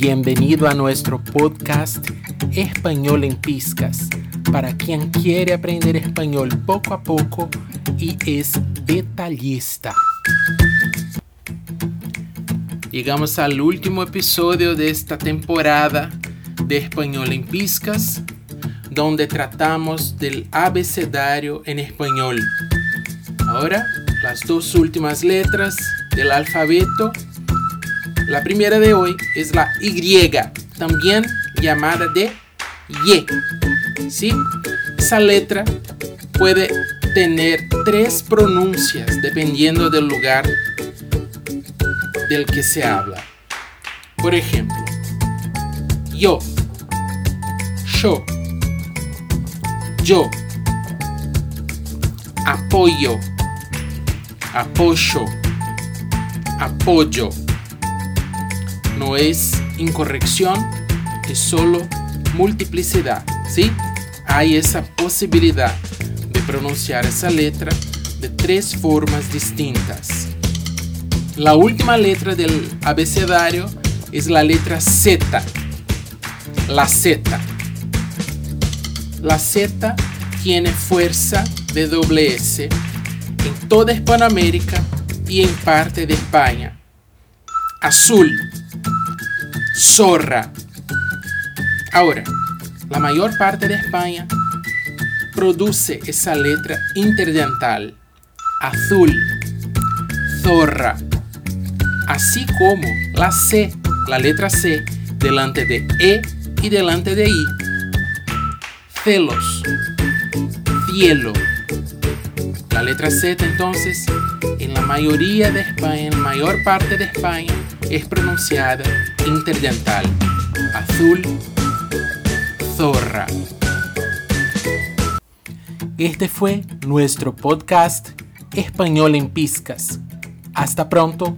Bienvenido a nuestro podcast Español en Piscas, para quien quiere aprender español poco a poco y es detallista. Llegamos al último episodio de esta temporada de Español en Piscas, donde tratamos del abecedario en español. Ahora, las dos últimas letras del alfabeto la primera de hoy es la Y, también llamada de Y. ¿Sí? Esa letra puede tener tres pronuncias dependiendo del lugar del que se habla. Por ejemplo, yo, yo, yo, apoyo, apoyo, apoyo no es incorrección, es solo multiplicidad, ¿sí? Hay esa posibilidad de pronunciar esa letra de tres formas distintas. La última letra del abecedario es la letra Z. La Z. La Z tiene fuerza de doble S en toda Hispanoamérica y en parte de España. Azul zorra. Ahora, la mayor parte de España produce esa letra interdental, azul, zorra, así como la C, la letra C, delante de E y delante de I. Celos, cielo. Letra Z entonces, en la mayoría de España, en la mayor parte de España, es pronunciada interdental, azul, zorra. Este fue nuestro podcast Español en Piscas. Hasta pronto